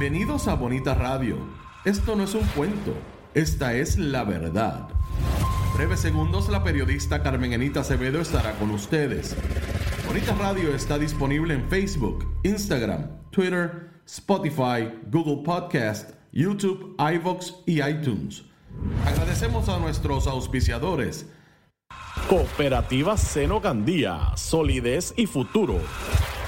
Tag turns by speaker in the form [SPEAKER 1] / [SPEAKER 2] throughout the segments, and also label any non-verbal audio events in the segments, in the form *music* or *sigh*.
[SPEAKER 1] Bienvenidos a Bonita Radio. Esto no es un cuento, esta es la verdad. Breves segundos la periodista Carmen Enita Acevedo estará con ustedes. Bonita Radio está disponible en Facebook, Instagram, Twitter, Spotify, Google Podcast, YouTube, iVoox y iTunes. Agradecemos a nuestros auspiciadores.
[SPEAKER 2] Cooperativa Seno Gandía, solidez y futuro.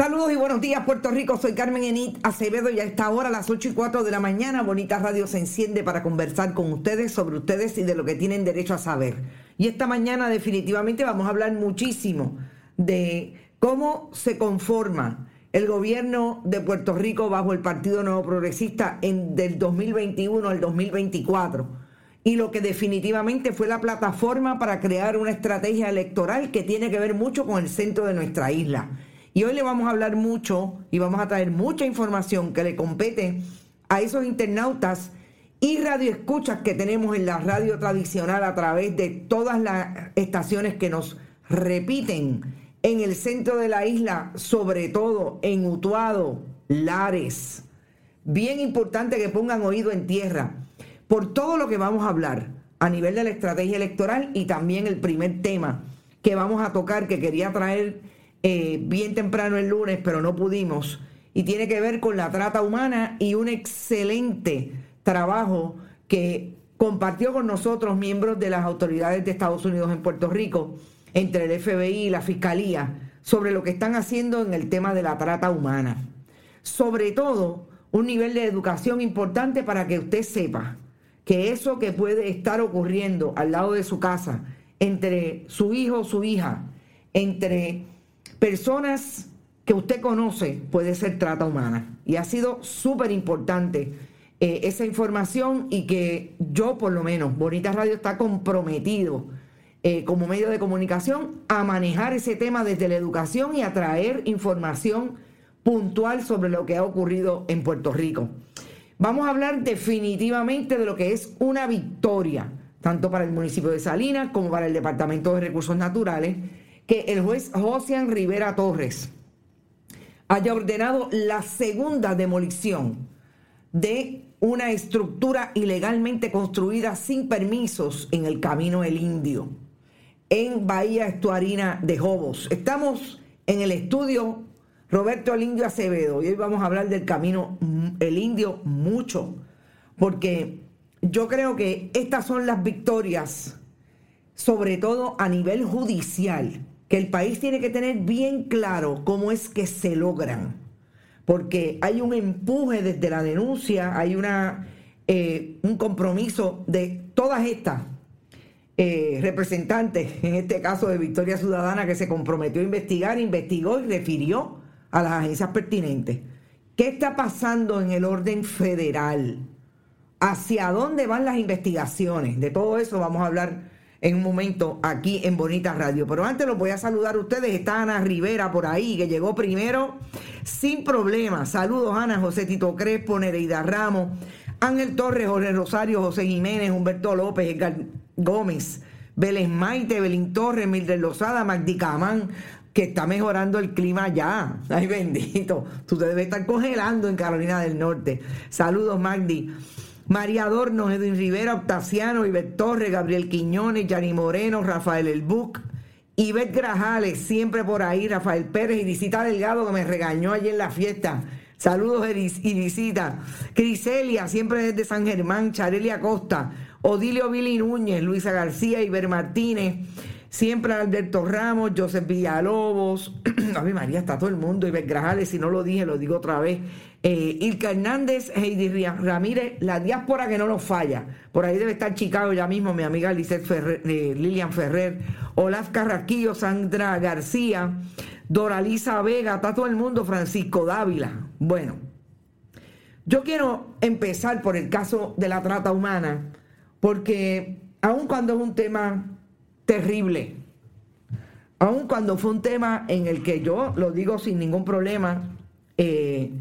[SPEAKER 3] Saludos y buenos días Puerto Rico, soy Carmen Enit Acevedo y a esta hora a las 8 y 4 de la mañana Bonita Radio se enciende para conversar con ustedes sobre ustedes y de lo que tienen derecho a saber. Y esta mañana definitivamente vamos a hablar muchísimo de cómo se conforma el gobierno de Puerto Rico bajo el Partido Nuevo Progresista en, del 2021 al 2024 y lo que definitivamente fue la plataforma para crear una estrategia electoral que tiene que ver mucho con el centro de nuestra isla y hoy le vamos a hablar mucho y vamos a traer mucha información que le compete a esos internautas y radioescuchas que tenemos en la radio tradicional a través de todas las estaciones que nos repiten en el centro de la isla, sobre todo en Utuado, Lares. Bien importante que pongan oído en tierra por todo lo que vamos a hablar a nivel de la estrategia electoral y también el primer tema que vamos a tocar que quería traer eh, bien temprano el lunes, pero no pudimos. Y tiene que ver con la trata humana y un excelente trabajo que compartió con nosotros miembros de las autoridades de Estados Unidos en Puerto Rico, entre el FBI y la Fiscalía, sobre lo que están haciendo en el tema de la trata humana. Sobre todo, un nivel de educación importante para que usted sepa que eso que puede estar ocurriendo al lado de su casa, entre su hijo o su hija, entre personas que usted conoce puede ser trata humana. Y ha sido súper importante eh, esa información y que yo por lo menos, Bonita Radio está comprometido eh, como medio de comunicación a manejar ese tema desde la educación y a traer información puntual sobre lo que ha ocurrido en Puerto Rico. Vamos a hablar definitivamente de lo que es una victoria, tanto para el municipio de Salinas como para el Departamento de Recursos Naturales que el juez Josian Rivera Torres haya ordenado la segunda demolición de una estructura ilegalmente construida sin permisos en el Camino El Indio, en Bahía Estuarina de Jobos. Estamos en el estudio Roberto El Indio Acevedo y hoy vamos a hablar del Camino El Indio mucho, porque yo creo que estas son las victorias, sobre todo a nivel judicial, que el país tiene que tener bien claro cómo es que se logran. Porque hay un empuje desde la denuncia, hay una, eh, un compromiso de todas estas eh, representantes, en este caso de Victoria Ciudadana, que se comprometió a investigar, investigó y refirió a las agencias pertinentes. ¿Qué está pasando en el orden federal? ¿Hacia dónde van las investigaciones? De todo eso vamos a hablar en un momento aquí en Bonita Radio. Pero antes los voy a saludar a ustedes. Está Ana Rivera por ahí, que llegó primero sin problema. Saludos, Ana, José Tito Crespo, Nereida Ramos, Ángel Torres, Jorge Rosario, José Jiménez, Humberto López, Edgar Gómez, Vélez Maite, Belín Torres, Mildred Lozada, Magdi Camán, que está mejorando el clima ya. Ay, bendito. Tú te debes estar congelando en Carolina del Norte. Saludos, Magdi. María Adorno, Edwin Rivera, Octaciano, Ivette Torres, Gabriel Quiñones, Yanni Moreno, Rafael El Buc, Ivette Grajales, siempre por ahí, Rafael Pérez y Visita Delgado que me regañó allí en la fiesta. Saludos, Irisita. Criselia, siempre desde San Germán. Charelia Costa. Odilio Vili Núñez. Luisa García. Iber Martínez. Siempre Alberto Ramos. Joseph Villalobos. *clears throat* A mí María, está todo el mundo. Iber Grajales, si no lo dije, lo digo otra vez. Eh, Ilka Hernández, Heidi Ramírez, la diáspora que no nos falla. Por ahí debe estar Chicago ya mismo, mi amiga Ferrer, eh, Lilian Ferrer, Olaf Carraquillo, Sandra García, Doralisa Vega, está todo el mundo, Francisco Dávila. Bueno, yo quiero empezar por el caso de la trata humana, porque aun cuando es un tema terrible, aun cuando fue un tema en el que yo lo digo sin ningún problema, eh,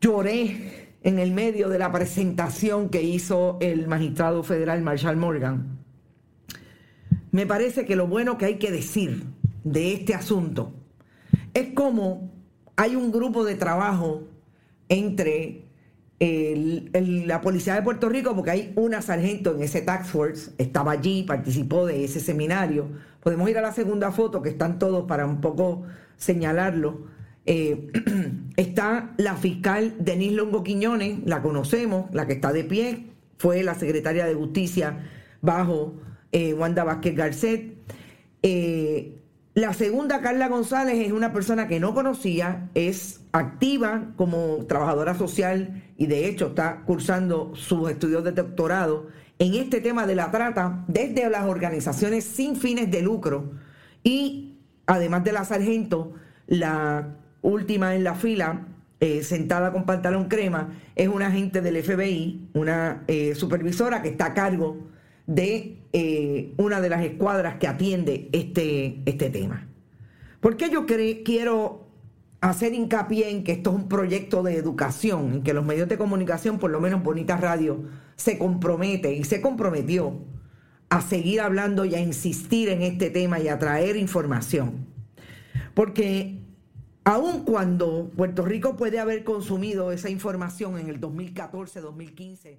[SPEAKER 3] Lloré en el medio de la presentación que hizo el magistrado federal Marshall Morgan. Me parece que lo bueno que hay que decir de este asunto es cómo hay un grupo de trabajo entre la policía de Puerto Rico, porque hay una sargento en ese tax force, estaba allí, participó de ese seminario. Podemos ir a la segunda foto, que están todos para un poco señalarlo eh, *clears throat* está la fiscal Denise Longo Quiñones, la conocemos, la que está de pie, fue la secretaria de Justicia bajo eh, Wanda Vázquez Garcet. Eh, la segunda, Carla González, es una persona que no conocía, es activa como trabajadora social y de hecho está cursando sus estudios de doctorado en este tema de la trata desde las organizaciones sin fines de lucro y además de la sargento, la última en la fila, eh, sentada con pantalón crema, es una agente del FBI, una eh, supervisora que está a cargo de eh, una de las escuadras que atiende este, este tema. ¿Por qué yo quiero hacer hincapié en que esto es un proyecto de educación, en que los medios de comunicación, por lo menos Bonita Radio, se compromete y se comprometió a seguir hablando y a insistir en este tema y a traer información? Porque Aun cuando Puerto Rico puede haber consumido esa información en el 2014-2015.